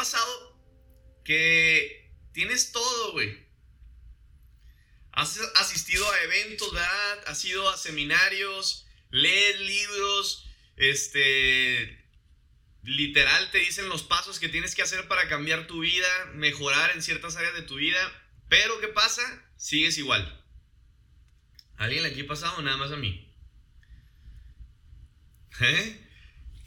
pasado que tienes todo, güey? Has asistido a eventos, ¿verdad? Has ido a seminarios, lees libros, este, literal te dicen los pasos que tienes que hacer para cambiar tu vida, mejorar en ciertas áreas de tu vida, pero ¿qué pasa? Sigues igual. ¿Alguien aquí ha pasado nada más a mí? ¿Eh?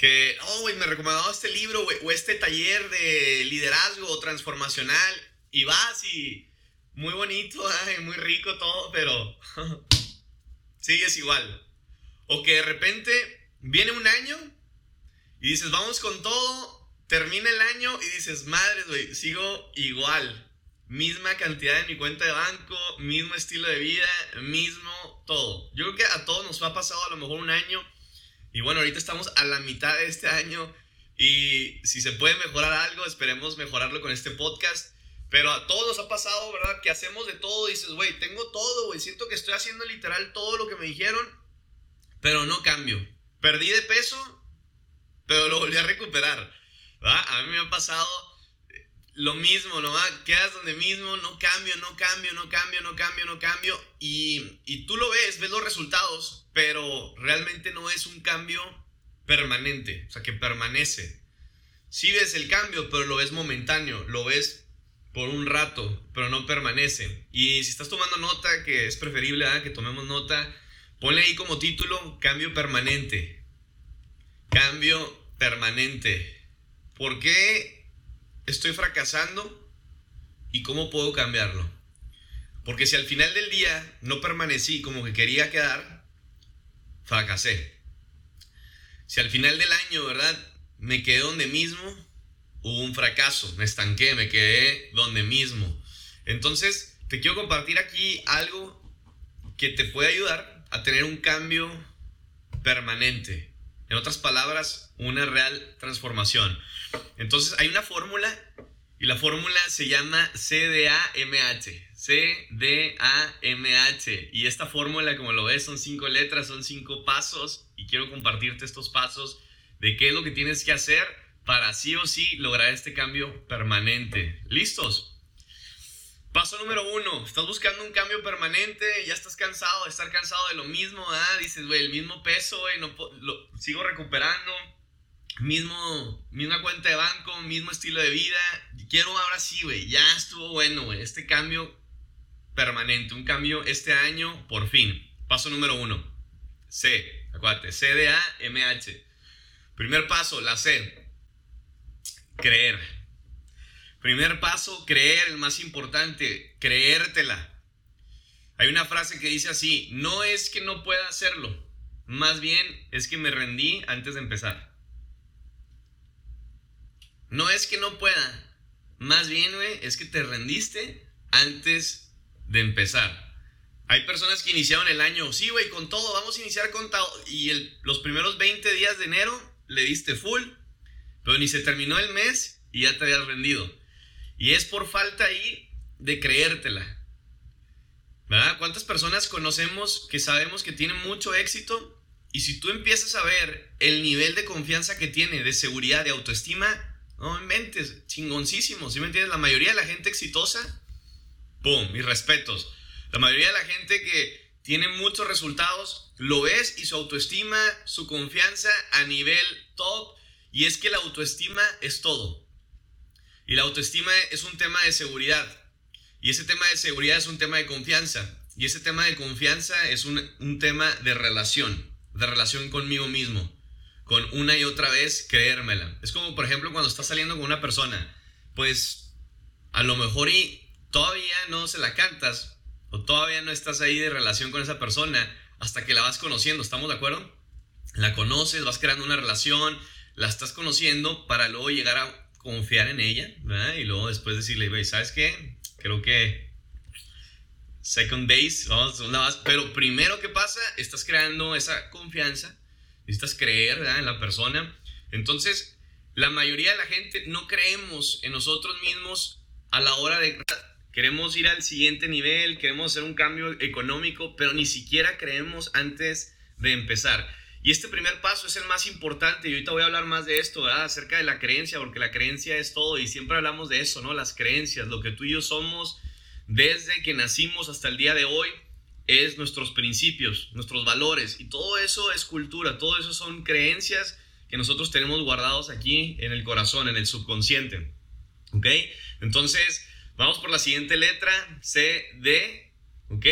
Que, oh, güey, me recomendado este libro o este taller de liderazgo transformacional y vas y muy bonito, muy rico todo, pero sigues igual. O que de repente viene un año y dices, vamos con todo, termina el año y dices, madre, güey, sigo igual. Misma cantidad en mi cuenta de banco, mismo estilo de vida, mismo todo. Yo creo que a todos nos ha pasado a lo mejor un año. Y bueno, ahorita estamos a la mitad de este año. Y si se puede mejorar algo, esperemos mejorarlo con este podcast. Pero a todos nos ha pasado, ¿verdad? Que hacemos de todo. dices, güey, tengo todo, güey. Siento que estoy haciendo literal todo lo que me dijeron. Pero no cambio. Perdí de peso, pero lo volví a recuperar. ¿verdad? A mí me ha pasado lo mismo, ¿no? Quedas donde mismo, no cambio, no cambio, no cambio, no cambio, no cambio. Y, y tú lo ves, ves los resultados, pero realmente no es un cambio permanente, o sea, que permanece. Sí ves el cambio, pero lo ves momentáneo, lo ves por un rato, pero no permanece. Y si estás tomando nota, que es preferible que tomemos nota, ponle ahí como título cambio permanente. Cambio permanente. ¿Por qué estoy fracasando y cómo puedo cambiarlo? Porque si al final del día no permanecí como que quería quedar, fracasé. Si al final del año, ¿verdad? Me quedé donde mismo, hubo un fracaso, me estanqué, me quedé donde mismo. Entonces, te quiero compartir aquí algo que te puede ayudar a tener un cambio permanente. En otras palabras, una real transformación. Entonces, hay una fórmula y la fórmula se llama CDAMH. CDAMH. Y esta fórmula, como lo ves, son cinco letras, son cinco pasos. Y quiero compartirte estos pasos de qué es lo que tienes que hacer para sí o sí lograr este cambio permanente. ¿Listos? Paso número uno, estás buscando un cambio permanente, ya estás cansado de estar cansado de lo mismo, ¿ah? dices, güey, el mismo peso, güey, no, lo, sigo recuperando, mismo, misma cuenta de banco, mismo estilo de vida, quiero ahora sí, güey, ya estuvo bueno, güey, este cambio permanente, un cambio este año, por fin. Paso número uno, C, acuérdate, C-D-A-M-H. Primer paso, la C, creer. Primer paso, creer, el más importante, creértela. Hay una frase que dice así, no es que no pueda hacerlo, más bien es que me rendí antes de empezar. No es que no pueda, más bien, es que te rendiste antes de empezar. Hay personas que iniciaron el año, sí, güey, con todo, vamos a iniciar con todo. Y los primeros 20 días de enero le diste full, pero ni se terminó el mes y ya te habías rendido. Y es por falta ahí de creértela. ¿Verdad? ¿Cuántas personas conocemos que sabemos que tienen mucho éxito? Y si tú empiezas a ver el nivel de confianza que tiene, de seguridad, de autoestima, no inventes, chingoncísimo. ¿Sí me entiendes? La mayoría de la gente exitosa, ¡pum! Mis respetos. La mayoría de la gente que tiene muchos resultados, lo ves y su autoestima, su confianza a nivel top y es que la autoestima es todo. Y la autoestima es un tema de seguridad. Y ese tema de seguridad es un tema de confianza. Y ese tema de confianza es un, tema de relación. De relación conmigo mismo. Con una y otra vez creérmela. Es como, por ejemplo, cuando estás saliendo con una persona. Pues a lo mejor y todavía no se la cantas. O todavía no estás ahí de relación con esa persona. Hasta que la vas conociendo. ¿Estamos de acuerdo? La conoces, vas creando una relación la estás conociendo para luego llegar a confiar en ella, ¿verdad? Y luego después decirle, ¿sabes qué? Creo que second base, vamos una base. Pero primero que pasa, estás creando esa confianza, necesitas creer ¿verdad? en la persona. Entonces, la mayoría de la gente no creemos en nosotros mismos a la hora de... Queremos ir al siguiente nivel, queremos hacer un cambio económico, pero ni siquiera creemos antes de empezar. Y este primer paso es el más importante y ahorita voy a hablar más de esto. Acerca de la creencia, porque la creencia es todo y siempre hablamos de eso, ¿no? Las creencias, lo que tú y yo somos desde que nacimos hasta el día de hoy es nuestros principios, nuestros valores y todo eso es cultura, todo eso son creencias que nosotros tenemos guardados aquí en el corazón, en el subconsciente. ¿Ok? Entonces, vamos por la siguiente letra, C, D, ¿ok?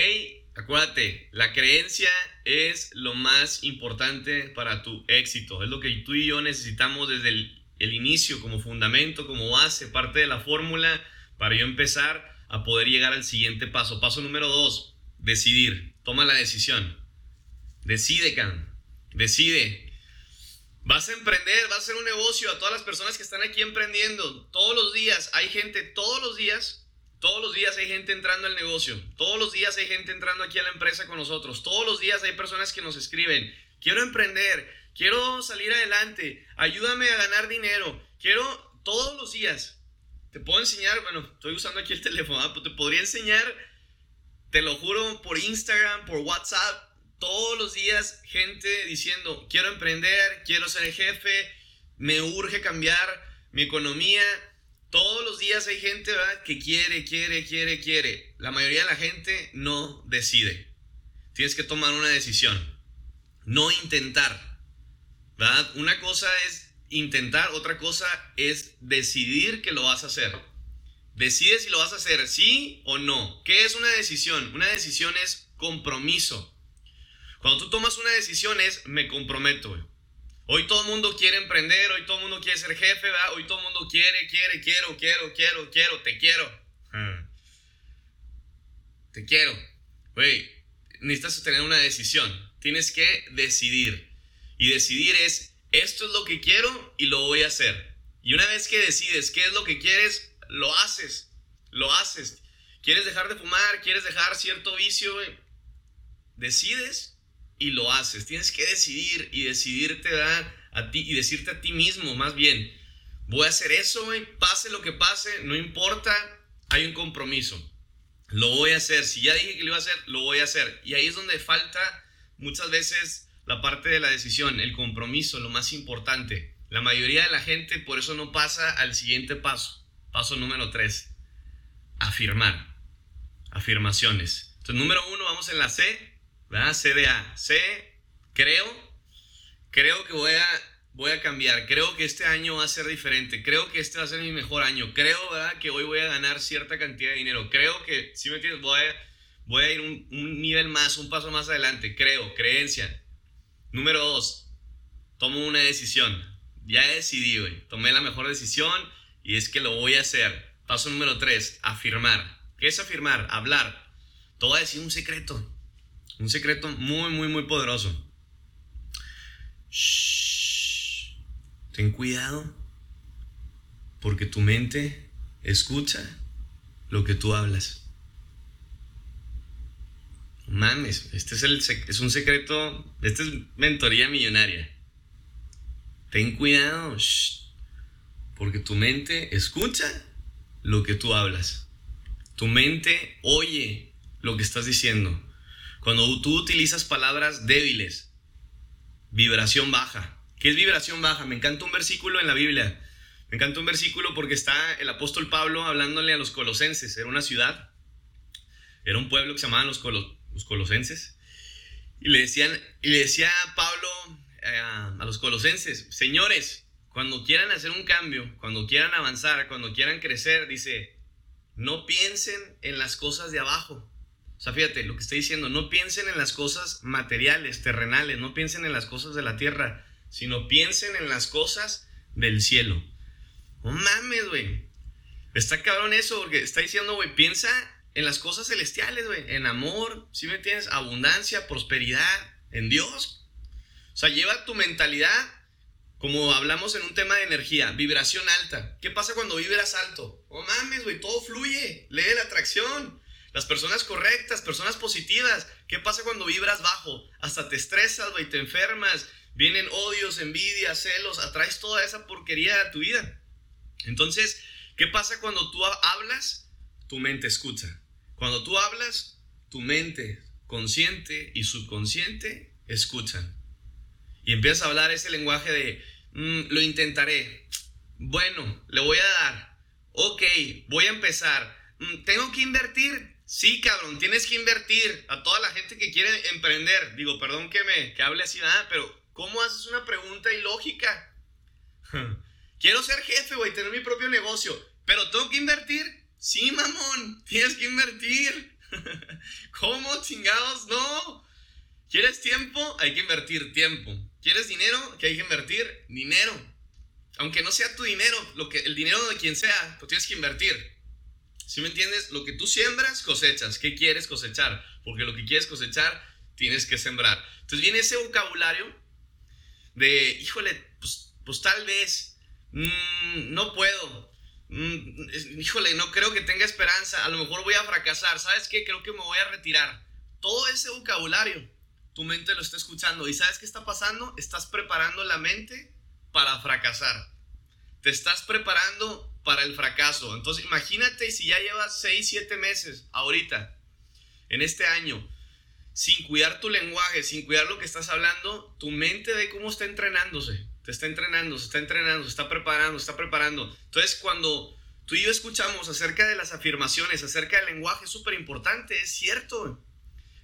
Acuérdate, la creencia es lo más importante para tu éxito. Es lo que tú y yo necesitamos desde el, el inicio como fundamento, como base, parte de la fórmula para yo empezar a poder llegar al siguiente paso. Paso número dos, decidir. Toma la decisión. Decide, Can. Decide. Vas a emprender, vas a hacer un negocio a todas las personas que están aquí emprendiendo. Todos los días hay gente, todos los días todos los días hay gente entrando al negocio. Todos los días hay gente entrando aquí a la empresa con nosotros. Todos los días hay personas que nos escriben. Quiero emprender. Quiero salir adelante. Ayúdame a ganar dinero. Quiero todos los días. Te puedo enseñar, bueno, estoy usando aquí el teléfono, ¿ah? te podría enseñar, te lo juro, por Instagram, por WhatsApp, todos los días gente diciendo, quiero emprender, quiero ser el jefe, me urge cambiar mi economía, todos los días hay gente ¿verdad? que quiere, quiere, quiere, quiere. La mayoría de la gente no decide. Tienes que tomar una decisión. No intentar. ¿verdad? Una cosa es intentar, otra cosa es decidir que lo vas a hacer. Decide si lo vas a hacer, sí o no. ¿Qué es una decisión? Una decisión es compromiso. Cuando tú tomas una decisión es me comprometo. Hoy todo mundo quiere emprender, hoy todo mundo quiere ser jefe, ¿verdad? Hoy todo mundo quiere, quiere, quiero, quiero, quiero, quiero, te quiero. Ah. Te quiero. Güey, necesitas tener una decisión. Tienes que decidir. Y decidir es, esto es lo que quiero y lo voy a hacer. Y una vez que decides qué es lo que quieres, lo haces. Lo haces. ¿Quieres dejar de fumar? ¿Quieres dejar cierto vicio? Decides y lo haces. Tienes que decidir y decidirte a ti y decirte a ti mismo, más bien, voy a hacer eso, pase lo que pase, no importa, hay un compromiso. Lo voy a hacer. Si ya dije que lo iba a hacer, lo voy a hacer. Y ahí es donde falta muchas veces la parte de la decisión, el compromiso, lo más importante. La mayoría de la gente por eso no pasa al siguiente paso. Paso número tres. Afirmar. Afirmaciones. Entonces, número uno, vamos en la C, ¿verdad? CDA. C, creo, creo que voy a, voy a cambiar. Creo que este año va a ser diferente. Creo que este va a ser mi mejor año. Creo, ¿verdad? Que hoy voy a ganar cierta cantidad de dinero. Creo que, si me entiendes, voy a, voy a ir un, nivel más, un paso más adelante. Creo, creencia. Número dos, tomo una decisión. Ya decidí, güey. Tomé la mejor decisión y es que lo voy a hacer. Paso número tres, afirmar. ¿Qué es afirmar? Hablar. Te voy a decir un secreto. Un secreto muy, muy, muy poderoso. Ten cuidado porque tu mente escucha lo que tú hablas. Mames, este es, el, es un secreto, esta es mentoría millonaria. Ten cuidado, porque tu mente escucha lo que tú hablas. Tu mente oye lo que estás diciendo. Cuando tú utilizas palabras débiles, vibración baja. ¿Qué es vibración baja? Me encanta un versículo en la Biblia. Me encanta un versículo porque está el apóstol Pablo hablándole a los colosenses. Era una ciudad, era un pueblo que se llamaban los, los colosenses. Y le, decían, y le decía Pablo eh, a los colosenses, señores, cuando quieran hacer un cambio, cuando quieran avanzar, cuando quieran crecer, dice, no piensen en las cosas de abajo, o sea, fíjate, lo que estoy diciendo, no piensen en las cosas materiales, terrenales, no piensen en las cosas de la tierra, sino piensen en las cosas del cielo. No mames, güey. Está cabrón eso, porque está diciendo, güey, piensa en las cosas celestiales, güey, en amor, ¿sí me entiendes? Abundancia, prosperidad, en Dios. O sea, lleva tu mentalidad, como hablamos en un tema de energía, vibración alta. ¿Qué pasa cuando vibras alto? Oh mames, güey, todo fluye, lee la atracción. Las personas correctas, personas positivas. ¿Qué pasa cuando vibras bajo? Hasta te estresas, güey, te enfermas. Vienen odios, envidia, celos. Atraes toda esa porquería a tu vida. Entonces, ¿qué pasa cuando tú hablas? Tu mente escucha. Cuando tú hablas, tu mente consciente y subconsciente escuchan. Y empiezas a hablar ese lenguaje de, mm, lo intentaré. Bueno, le voy a dar. Ok, voy a empezar. Mm, ¿Tengo que invertir? Sí, cabrón, tienes que invertir. A toda la gente que quiere emprender. Digo, perdón que me que hable así, ¿verdad? Pero ¿cómo haces una pregunta ilógica? Quiero ser jefe, güey, tener mi propio negocio. Pero tengo que invertir. Sí, mamón, tienes que invertir. ¿Cómo chingados? No. ¿Quieres tiempo? Hay que invertir tiempo. ¿Quieres dinero? Que hay que invertir dinero. Aunque no sea tu dinero, lo que, el dinero de quien sea, lo tienes que invertir. ¿Sí me entiendes? Lo que tú siembras, cosechas. ¿Qué quieres cosechar? Porque lo que quieres cosechar, tienes que sembrar. Entonces viene ese vocabulario de, híjole, pues, pues tal vez, mm, no puedo, mm, híjole, no creo que tenga esperanza, a lo mejor voy a fracasar, ¿sabes qué? Creo que me voy a retirar. Todo ese vocabulario tu mente lo está escuchando. ¿Y sabes qué está pasando? Estás preparando la mente para fracasar. Te estás preparando para el fracaso. Entonces imagínate si ya llevas 6, 7 meses ahorita, en este año, sin cuidar tu lenguaje, sin cuidar lo que estás hablando, tu mente ve cómo está entrenándose. Te está entrenando, se está entrenando, se está preparando, se está preparando. Entonces cuando tú y yo escuchamos acerca de las afirmaciones, acerca del lenguaje, es súper importante, es cierto.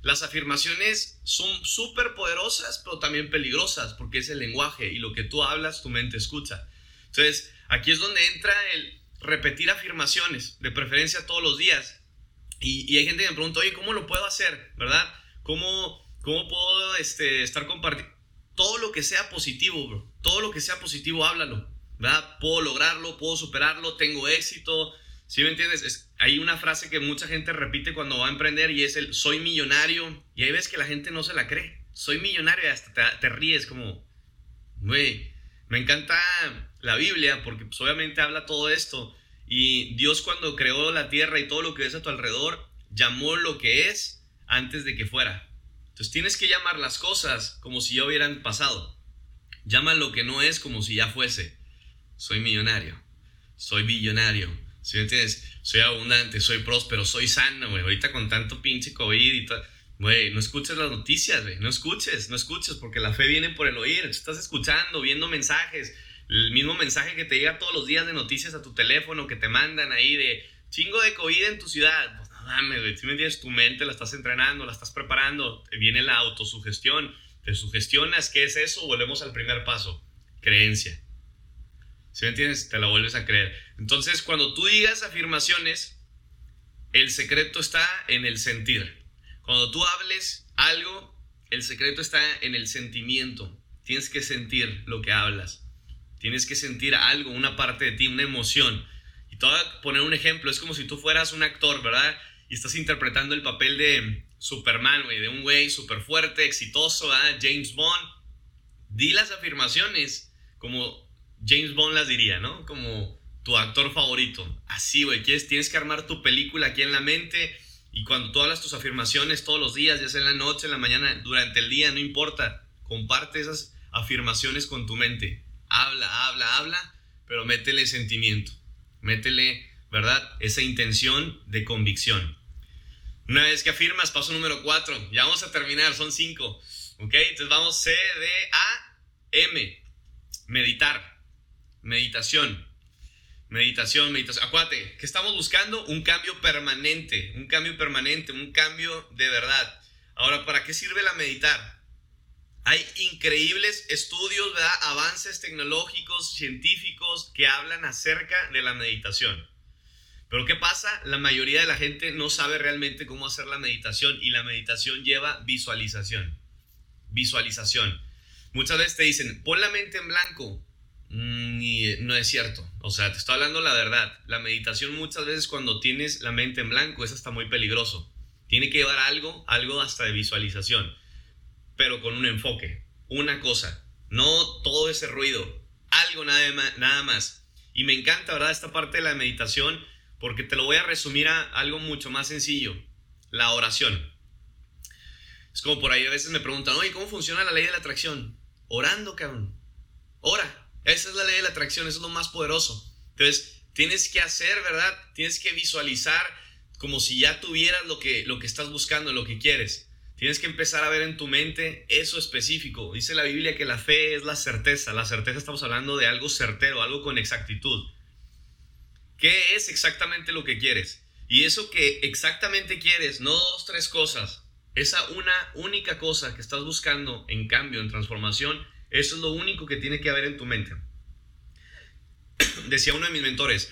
Las afirmaciones son súper poderosas, pero también peligrosas, porque es el lenguaje y lo que tú hablas, tu mente escucha. Entonces, aquí es donde entra el repetir afirmaciones, de preferencia todos los días. Y, hay gente que me pregunta, oye, ¿cómo lo puedo hacer? ¿Verdad? ¿Cómo, cómo puedo este, estar compartiendo? Todo lo que sea positivo, bro. Todo lo que sea positivo, háblalo. ¿Verdad? Puedo lograrlo, puedo superarlo, tengo éxito, ¿Sí me entiendes? hay una frase que mucha gente repite cuando va a emprender y es el soy millonario. Y ahí ves que la gente no se la cree. Soy millonario y hasta te, ríes como, güey, me encanta la Biblia porque pues, obviamente habla todo esto. Y Dios cuando creó la tierra y todo lo que ves a tu alrededor, llamó lo que es antes de que fuera. Entonces tienes que llamar las cosas como si ya hubieran pasado. Llama lo que no es como si ya fuese. Soy millonario. Soy billonario ¿Sí me entiendes? Soy abundante, soy próspero, soy sano, güey. Ahorita con tanto pinche COVID y todo. Güey, no escuches las noticias, güey. No escuches, no escuches, porque la fe viene por el oír. Estás escuchando, viendo mensajes. El mismo mensaje que te llega todos los días de noticias a tu teléfono, que te mandan ahí de chingo de COVID en tu ciudad. Pues no mames, güey. Si me entiendes, tu mente la estás entrenando, la estás preparando. Viene la autosugestión. Te sugestionas, ¿qué es eso? Volvemos al primer paso. Creencia. ¿Sí me entiendes? Te la vuelves a creer. Entonces, cuando tú digas afirmaciones, el secreto está en el sentir. Cuando tú hables algo, el secreto está en el sentimiento. Tienes que sentir lo que hablas. Tienes que sentir algo, una parte de ti, una emoción. Y a poner un ejemplo. Es como si tú fueras un actor, ¿verdad? Y estás interpretando el papel de Superman, güey, de un güey súper fuerte, exitoso, ¿verdad? James Bond. Di las afirmaciones como James Bond las diría, ¿no? Como tu actor favorito. Así, güey, tienes que armar tu película aquí en la mente y cuando tú hablas tus afirmaciones todos los días, ya sea en la noche, en la mañana, durante el día, no importa, comparte esas afirmaciones con tu mente. Habla, habla, habla, pero métele sentimiento. Métele, ¿verdad? Esa intención de convicción. Una vez que afirmas, paso número 4. Ya vamos a terminar, son 5. ¿Ok? Entonces vamos C, D, A, M. Meditar. Meditación. Meditación, meditación. Acuérdate que estamos buscando un cambio permanente, un cambio permanente, un cambio de verdad. Ahora, ¿para qué sirve la meditar? Hay increíbles estudios, ¿verdad? avances tecnológicos, científicos que hablan acerca de la meditación. Pero ¿qué pasa? La mayoría de la gente no sabe realmente cómo hacer la meditación y la meditación lleva visualización. Visualización. Muchas veces te dicen, pon la mente en blanco, Mm, no es cierto. O sea, te estoy hablando la verdad. La meditación muchas veces cuando tienes la mente en blanco es hasta muy peligroso. Tiene que llevar algo, algo hasta de visualización, pero con un enfoque, una cosa, no todo ese ruido, algo nada, más. Y me encanta, ¿verdad? Esta parte de la meditación porque te lo voy a resumir a algo mucho más sencillo, la oración. Es como por ahí a veces me preguntan, oye, ¿cómo funciona la ley de la atracción? Orando, cabrón. Ora, esa es la ley de la atracción, eso es lo más poderoso. Entonces, tienes que hacer, ¿verdad? Tienes que visualizar como si ya tuvieras lo que, lo que estás buscando, lo que quieres. Tienes que empezar a ver en tu mente eso específico. Dice la Biblia que la fe es la certeza. La certeza estamos hablando de algo certero, algo con exactitud. ¿Qué es exactamente lo que quieres? Y eso que exactamente quieres, no dos, tres cosas. Esa una única cosa que estás buscando en cambio, en transformación, eso es lo único que tiene que haber en tu mente. Decía uno de mis mentores,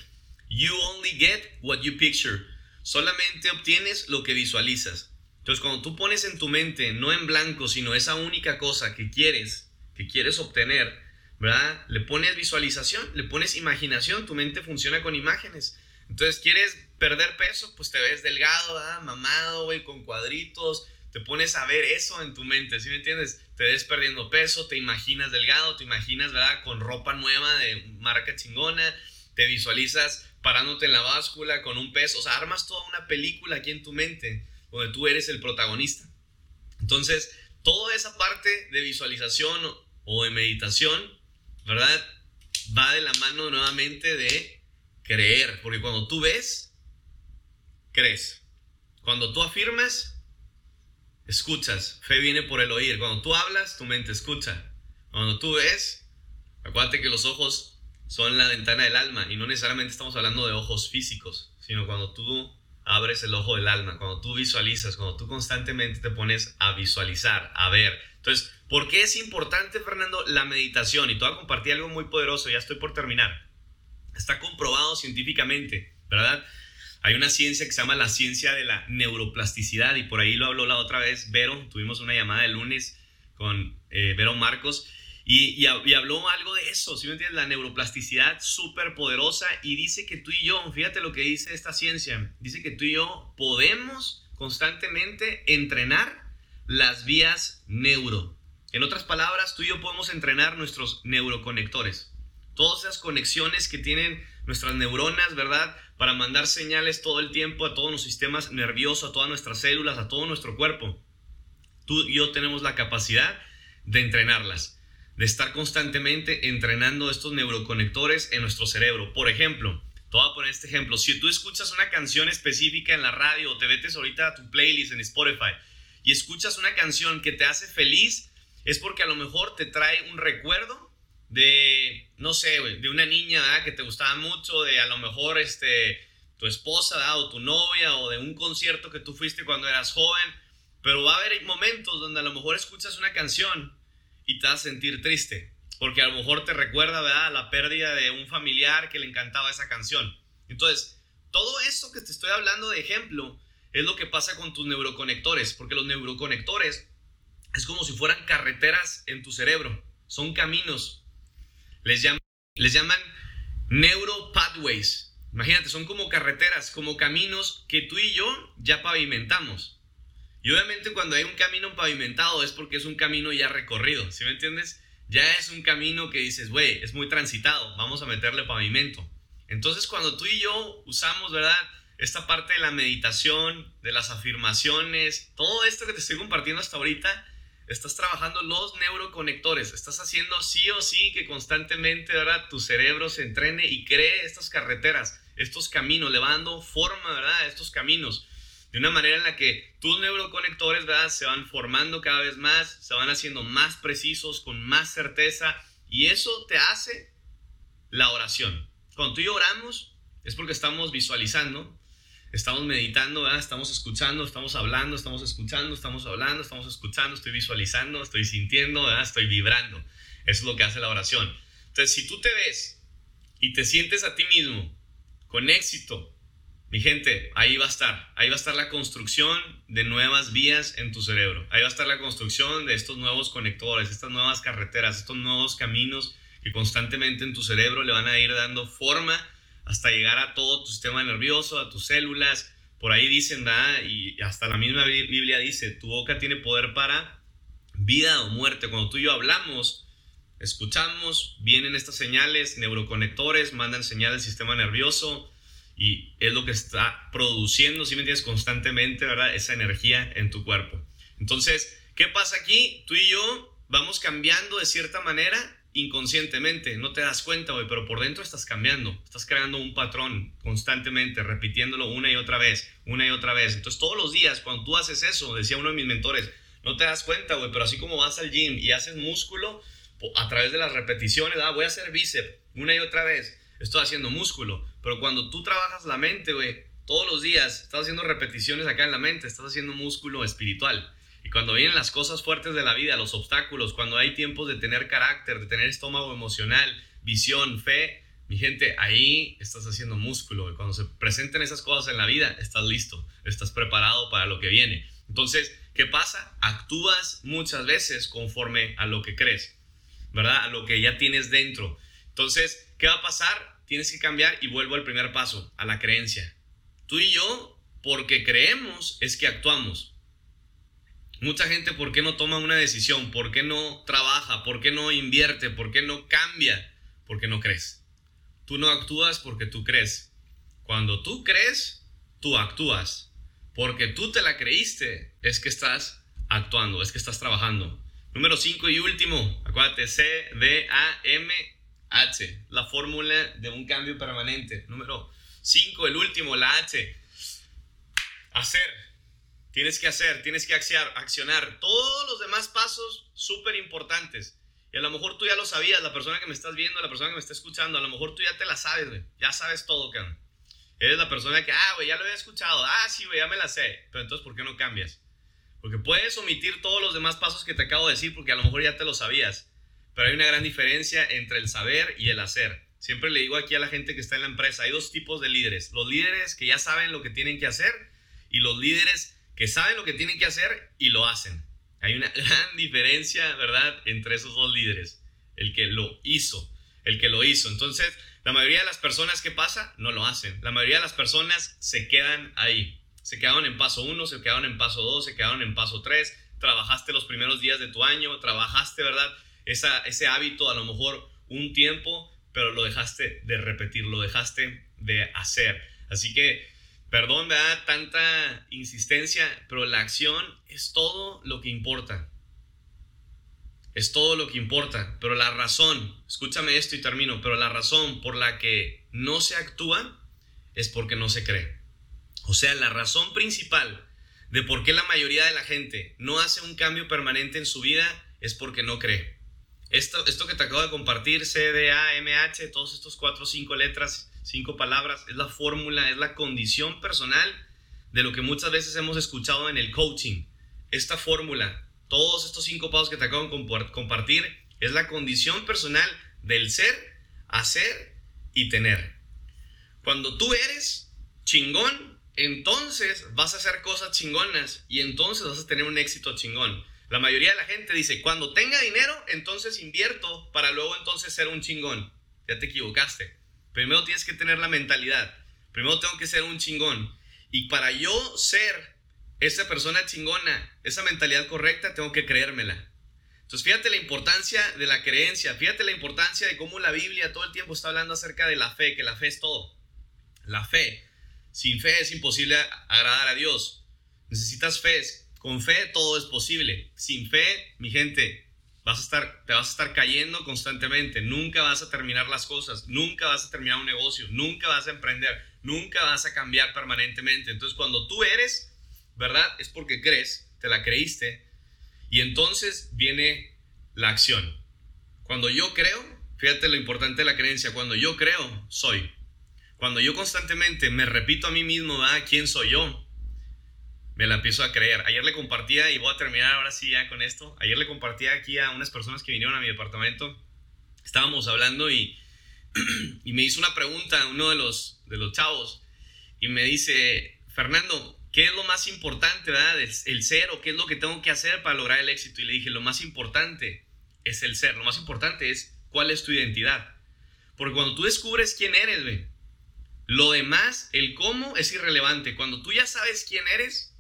you only get what you picture. Solamente obtienes lo que visualizas. Entonces, cuando tú pones en tu mente, no en blanco, sino esa única cosa que quieres, que quieres obtener, ¿verdad? Le pones visualización, le pones imaginación, tu mente funciona con imágenes. Entonces, ¿quieres perder peso? Pues te ves delgado, ¿verdad? Mamado, güey, con cuadritos. Te pones a ver eso en tu mente, ¿sí me entiendes? Te ves perdiendo peso, te imaginas delgado, te imaginas, ¿verdad? Con ropa nueva de marca chingona, te visualizas parándote en la báscula con un peso, o sea, armas toda una película aquí en tu mente donde tú eres el protagonista. Entonces, toda esa parte de visualización o de meditación, ¿verdad? Va de la mano nuevamente de creer, porque cuando tú ves, crees. Cuando tú afirmas, escuchas. Fe viene por el oír. Cuando tú hablas, tu mente escucha. Cuando tú ves, acuérdate que los ojos son la ventana del alma y no necesariamente estamos hablando de ojos físicos, sino cuando tú abres el ojo del alma, cuando tú visualizas, cuando tú constantemente te pones a visualizar, a ver. Entonces, ¿por qué es importante, Fernando, la meditación? Y te voy a compartir algo muy poderoso, ya estoy por terminar. Está comprobado científicamente, ¿verdad? Hay una ciencia que se llama la ciencia de la neuroplasticidad y por ahí lo habló la otra vez Vero, tuvimos una llamada el lunes con eh, Vero Marcos y, habló algo de eso, ¿sí me entiendes? La neuroplasticidad súper poderosa y dice que tú y yo, fíjate lo que dice esta ciencia, dice que tú y yo podemos constantemente entrenar las vías neuro. En otras palabras, tú y yo podemos entrenar nuestros neuroconectores. Todas esas conexiones que tienen nuestras neuronas, ¿verdad? Para mandar señales todo el tiempo a todos los sistemas nerviosos, a todas nuestras células, a todo nuestro cuerpo. Tú y yo tenemos la capacidad de entrenarlas de estar constantemente entrenando estos neuroconectores en nuestro cerebro. Por ejemplo, te voy a poner este ejemplo. Si tú escuchas una canción específica en la radio o te metes ahorita a tu playlist en Spotify y escuchas una canción que te hace feliz, es porque a lo mejor te trae un recuerdo de, no sé, de una niña que te gustaba mucho, de a lo mejor este, tu esposa o tu novia o de un concierto que tú fuiste cuando eras joven. Pero va a haber momentos donde a lo mejor escuchas una canción y te vas a sentir triste, porque a lo mejor te recuerda ¿verdad? la pérdida de un familiar que le encantaba esa canción. Entonces, todo esto que te estoy hablando de ejemplo es lo que pasa con tus neuroconectores, porque los neuroconectores es como si fueran carreteras en tu cerebro, son caminos. Les llaman, les llaman neuropathways. Imagínate, son como carreteras, como caminos que tú y yo ya pavimentamos. Y obviamente cuando hay un camino pavimentado es porque es un camino ya recorrido, ¿sí me entiendes? Ya es un camino que dices, güey, es muy transitado, vamos a meterle pavimento. Entonces cuando tú y yo usamos, ¿verdad? Esta parte de la meditación, de las afirmaciones, todo esto que te estoy compartiendo hasta ahorita, estás trabajando los neuroconectores, estás haciendo sí o sí que constantemente, ¿verdad? Tu cerebro se entrene y cree estas carreteras, estos caminos, le va forma, ¿verdad? A estos caminos de una manera en la que tus neuroconectores ¿verdad? se van formando cada vez más, se van haciendo más precisos, con más certeza, y eso te hace la oración. Cuando tú y yo oramos es porque estamos visualizando, estamos meditando, ¿verdad? estamos escuchando, estamos hablando, estamos escuchando, estamos hablando, estamos escuchando, estoy visualizando, estoy sintiendo, ¿verdad? estoy vibrando. Eso es lo que hace la oración. Entonces, si tú te ves y te sientes a ti mismo con éxito, mi gente, ahí va a estar. Ahí va a estar la construcción de nuevas vías en tu cerebro. Ahí va a estar la construcción de estos nuevos conectores, estas nuevas carreteras, estos nuevos caminos que constantemente en tu cerebro le van a ir dando forma hasta llegar a todo tu sistema nervioso, a tus células. Por ahí dicen, ¿verdad? Y hasta la misma Biblia dice, tu boca tiene poder para vida o muerte. Cuando tú y yo hablamos, escuchamos, vienen estas señales, neuroconectores, mandan señal al sistema nervioso y es lo que está produciendo, si me entiendes, constantemente, ¿verdad? Esa energía en tu cuerpo. Entonces, ¿qué pasa aquí? Tú y yo vamos cambiando de cierta manera inconscientemente, no te das cuenta, güey, pero por dentro estás cambiando, estás creando un patrón constantemente, repitiéndolo una y otra vez, una y otra vez. Entonces, todos los días, cuando tú haces eso, decía uno de mis mentores, no te das cuenta, güey, pero así como vas al gym y haces músculo a través de las repeticiones, ah, voy a hacer bíceps una y otra vez, estoy haciendo músculo, pero cuando tú trabajas la mente, güey, todos los días estás haciendo repeticiones acá en la mente, estás haciendo músculo espiritual. Cuando vienen las cosas fuertes de la vida, los obstáculos, cuando hay tiempos de tener carácter, de tener estómago emocional, visión, fe, mi gente, ahí estás haciendo músculo. Y cuando se presenten esas cosas en la vida, estás listo, estás preparado para lo que viene. Entonces, ¿qué pasa? Actúas muchas veces conforme a lo que crees, ¿verdad? A lo que ya tienes dentro. Entonces, ¿qué va a pasar? Tienes que cambiar y vuelvo al primer paso, a la creencia. Tú y yo, porque creemos, es que actuamos. Mucha gente, ¿por qué no toma una decisión? ¿Por qué no trabaja? ¿Por qué no invierte? ¿Por qué no cambia? Porque no crees. Tú no actúas porque tú crees. Cuando tú crees, tú actúas. Porque tú te la creíste, es que estás actuando, es que estás trabajando. Número 5 y último, acuérdate, C, D, A, M, H, la fórmula de un cambio permanente. Número 5, el último, la H. Hacer. Tienes que hacer, tienes que accionar. Todos los demás pasos súper importantes. Y a lo mejor tú ya lo sabías, la persona que me estás viendo, la persona que me está escuchando, a lo mejor tú ya te la sabes, güey. Ya sabes todo, cabrón. Eres la persona que, ah, güey, ya lo había escuchado. Ah, sí, güey, ya me la sé. Pero entonces, ¿por qué no cambias? Porque puedes omitir todos los demás pasos que te acabo de decir porque a lo mejor ya te lo sabías. Pero hay una gran diferencia entre el saber y el hacer. Siempre le digo aquí a la gente que está en la empresa, hay dos tipos de líderes. Los líderes que ya saben lo que tienen que hacer y los líderes que saben lo que tienen que hacer y lo hacen. Hay una gran diferencia, ¿verdad?, entre esos dos líderes. El que lo hizo, el que lo hizo. Entonces, la mayoría de las personas que pasa no lo hacen. La mayoría de las personas se quedan ahí. Se quedaron en paso 1, se quedaron en paso 2, se quedaron en paso 3. Trabajaste los primeros días de tu año, trabajaste, ¿verdad? Esa, ese hábito a lo mejor un tiempo, pero lo dejaste de repetir, lo dejaste de hacer. Así que Perdón, da Tanta insistencia, pero la acción es todo lo que importa. Es todo lo que importa. Pero la razón, escúchame esto y termino, pero la razón por la que no se actúa es porque no se cree. O sea, la razón principal de por qué la mayoría de la gente no hace un cambio permanente en su vida es porque no cree. Esto, esto que te acabo de compartir, C, D, A, M, H, todos estos cuatro o cinco letras, cinco palabras, es la fórmula, es la condición personal de lo que muchas veces hemos escuchado en el coaching. Esta fórmula, todos estos cinco pasos que te acabo de compartir, es la condición personal del ser, hacer y tener. Cuando tú eres chingón, entonces vas a hacer cosas chingonas y entonces vas a tener un éxito chingón. La mayoría de la gente dice, cuando tenga dinero, entonces invierto para luego entonces ser un chingón. Ya te equivocaste. Primero tienes que tener la mentalidad. Primero tengo que ser un chingón. Y para yo ser esa persona chingona, esa mentalidad correcta, tengo que creérmela. Entonces fíjate la importancia de la creencia, fíjate la importancia de cómo la Biblia todo el tiempo está hablando acerca de la fe, que la fe es todo. La fe. Sin fe es imposible agradar a Dios. Necesitas fe. Con fe todo es posible. Sin fe, mi gente, vas a estar, te vas a estar cayendo constantemente, nunca vas a terminar las cosas, nunca vas a terminar un negocio, nunca vas a emprender, nunca vas a cambiar permanentemente. Entonces cuando tú eres, ¿verdad? Es porque crees, te la creíste, y entonces viene la acción. Cuando yo creo, fíjate lo importante de la creencia, cuando yo creo, soy. Cuando yo constantemente me repito a mí mismo, ¿verdad? ¿Quién soy yo? Me la empiezo a creer. Ayer le compartía, y voy a terminar ahora sí ya con esto, ayer le compartía aquí a unas personas que vinieron a mi departamento, estábamos hablando y, y me hizo una pregunta uno de los, de los chavos y me dice, Fernando, ¿qué es lo más importante, verdad? El, ser o qué es lo que tengo que hacer para lograr el éxito. Y le dije, lo más importante es el ser, lo más importante es cuál es tu identidad. Porque cuando tú descubres quién eres, ve, lo demás, el cómo es irrelevante. Cuando tú ya sabes quién eres,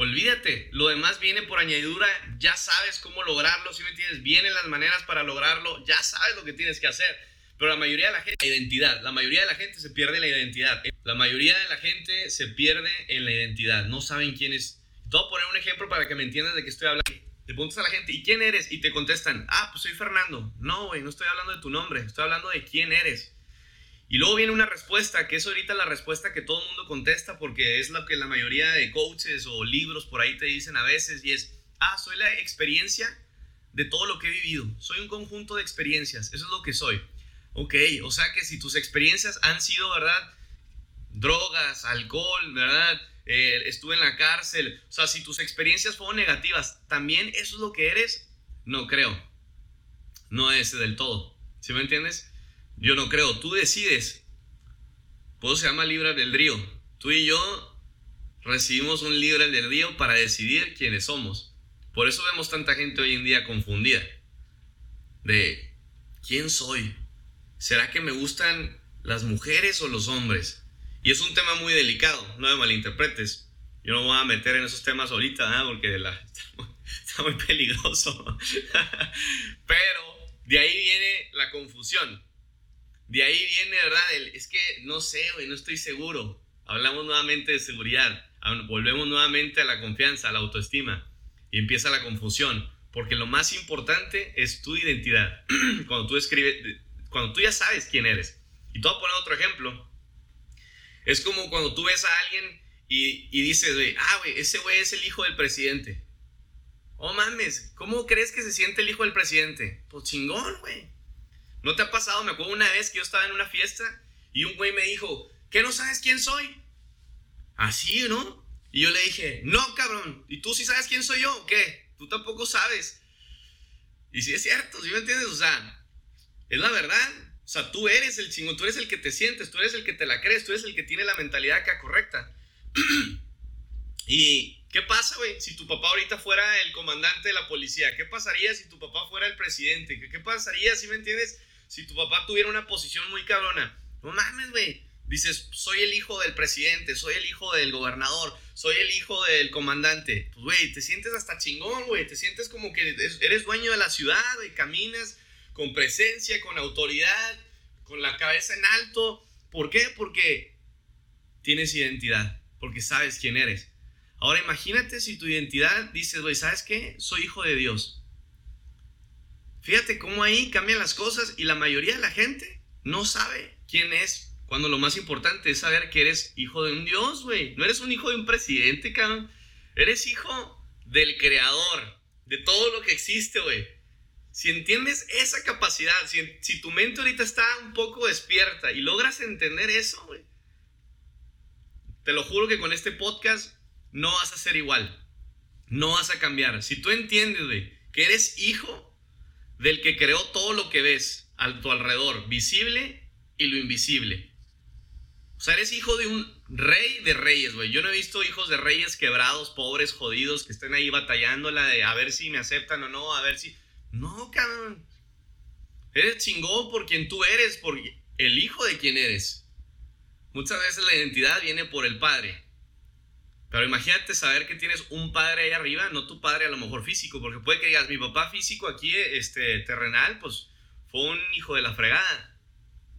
Olvídate, lo demás viene por añadidura, ya sabes cómo lograrlo, si me entiendes, vienen las maneras para lograrlo, ya sabes lo que tienes que hacer. Pero la mayoría de la gente, identidad, la mayoría de la gente se pierde en la identidad. La mayoría de la gente se pierde en la identidad, no saben quién es. Te voy a poner un ejemplo para que me entiendas de qué estoy hablando. Te preguntas a la gente, ¿y quién eres? Y te contestan, ah, pues soy Fernando. No, güey, no estoy hablando de tu nombre, estoy hablando de quién eres. Y luego viene una respuesta, que es ahorita la respuesta que todo el mundo contesta porque es lo que la mayoría de coaches o libros por ahí te dicen a veces y es, Ah, soy la experiencia de todo lo que he vivido. Soy un conjunto de experiencias. Eso es lo que soy. Ok, o sea que si tus experiencias han sido, ¿verdad? Drogas, alcohol, ¿verdad? Eh, estuve en la cárcel. O sea, si tus experiencias fueron negativas, ¿también eso es lo que eres? No creo. No es del todo. ¿Sí me entiendes? Yo no creo. Tú decides. Por se llama libre albedrío. Tú y yo recibimos un libre albedrío para decidir quiénes somos. Por eso vemos tanta gente hoy en día confundida. De, ¿quién soy? ¿Será que me gustan las mujeres o los hombres? Y es un tema muy delicado, no me malinterpretes. Yo no me voy a meter en esos temas ahorita, porque la, está muy peligroso. Pero de ahí viene la confusión. De ahí viene, ¿verdad? es que no sé, güey, no estoy seguro. Hablamos nuevamente de seguridad. Volvemos nuevamente a la confianza, a la autoestima. Y empieza la confusión. Porque lo más importante es tu identidad. cuando tú escribes, cuando tú ya sabes quién eres. Y te voy a poner otro ejemplo. Es como cuando tú ves a alguien y, y dices, güey, ah, güey, ese güey es el hijo del presidente. Oh mames, ¿cómo crees que se siente el hijo del presidente? Pues chingón, güey. ¿No te ha pasado? Me acuerdo una vez que yo estaba en una fiesta y un güey me dijo, ¿qué no sabes quién soy? Así, ¿no? Y yo le dije, no, cabrón. ¿Y tú sí sabes quién soy yo qué? Tú tampoco sabes. Y sí es cierto, ¿sí me entiendes? O sea, es la verdad. O sea, tú eres el chingón, tú eres el que te sientes, tú eres el que te la crees, tú eres el que tiene la mentalidad acá correcta. y ¿Qué pasa, güey? Si tu papá ahorita fuera el comandante de la policía, ¿qué pasaría si tu papá fuera el presidente? ¿Qué, pasaría, si me entiendes? Si tu papá tuviera una posición muy cabrona. No mames, güey. Dices, soy el hijo del presidente, soy el hijo del gobernador, soy el hijo del comandante. Pues, güey, te sientes hasta chingón, güey. Te sientes como que eres dueño de la ciudad, y caminas con presencia, con autoridad, con la cabeza en alto. ¿Por qué? Porque tienes identidad, porque sabes quién eres. Ahora imagínate si tu identidad dices, güey, ¿sabes qué? Soy hijo de Dios. Fíjate cómo ahí cambian las cosas y la mayoría de la gente no sabe quién es. Cuando lo más importante es saber que eres hijo de un Dios, güey. No eres un hijo de un presidente, cabrón. Eres hijo del creador, de todo lo que existe, güey. Si entiendes esa capacidad, si, tu mente ahorita está un poco despierta y logras entender eso, güey. Te lo juro que con este podcast no vas a ser igual. No vas a cambiar. Si tú entiendes, güey, que eres hijo del que creó todo lo que ves a tu alrededor, visible y lo invisible. O sea, eres hijo de un rey de reyes, güey. Yo no he visto hijos de reyes quebrados, pobres, jodidos, que estén ahí batallándola de a ver si me aceptan o no, a ver si... No, cabrón. Eres chingón por quien tú eres, por el hijo de quien eres. Muchas veces la identidad viene por el padre. Pero imagínate saber que tienes un padre ahí arriba, no tu padre a lo mejor físico, porque puede que digas, mi papá físico aquí, este, terrenal, pues fue un hijo de la fregada.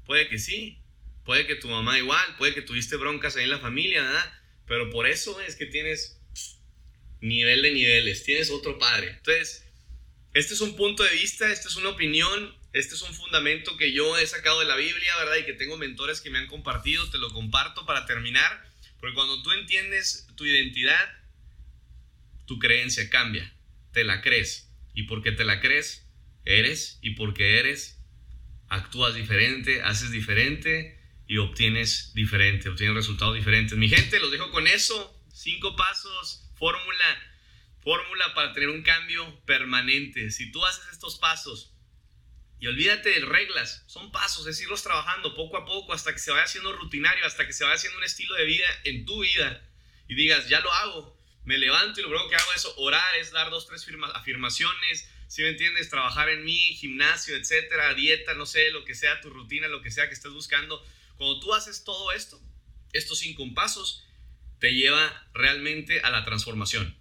Puede que sí, puede que tu mamá igual, puede que tuviste broncas ahí en la familia, ¿verdad? Pero por eso es que tienes nivel de niveles, tienes otro padre. Entonces, este es un punto de vista, esta es una opinión, este es un fundamento que yo he sacado de la Biblia, ¿verdad? Y que tengo mentores que me han compartido, te lo comparto para terminar. Porque cuando tú entiendes tu identidad, tu creencia cambia, te la crees. Y porque te la crees, eres. Y porque eres, actúas diferente, haces diferente y obtienes diferente, obtienes resultados diferentes. Mi gente, los dejo con eso. Cinco pasos, fórmula, fórmula para tener un cambio permanente. Si tú haces estos pasos, y olvídate de reglas, son pasos, es irlos trabajando poco a poco hasta que se vaya haciendo rutinario, hasta que se vaya haciendo un estilo de vida en tu vida y digas, ya lo hago, me levanto y lo primero que hago es orar, es dar dos, tres afirmaciones, si me entiendes, trabajar en mí, gimnasio, etcétera, dieta, no sé, lo que sea tu rutina, lo que sea que estés buscando. Cuando tú haces todo esto, estos cinco pasos, te lleva realmente a la transformación.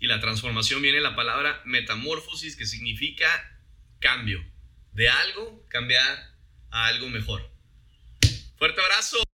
Y la transformación viene la palabra metamorfosis, que significa cambio de algo cambiar a algo mejor. Fuerte abrazo.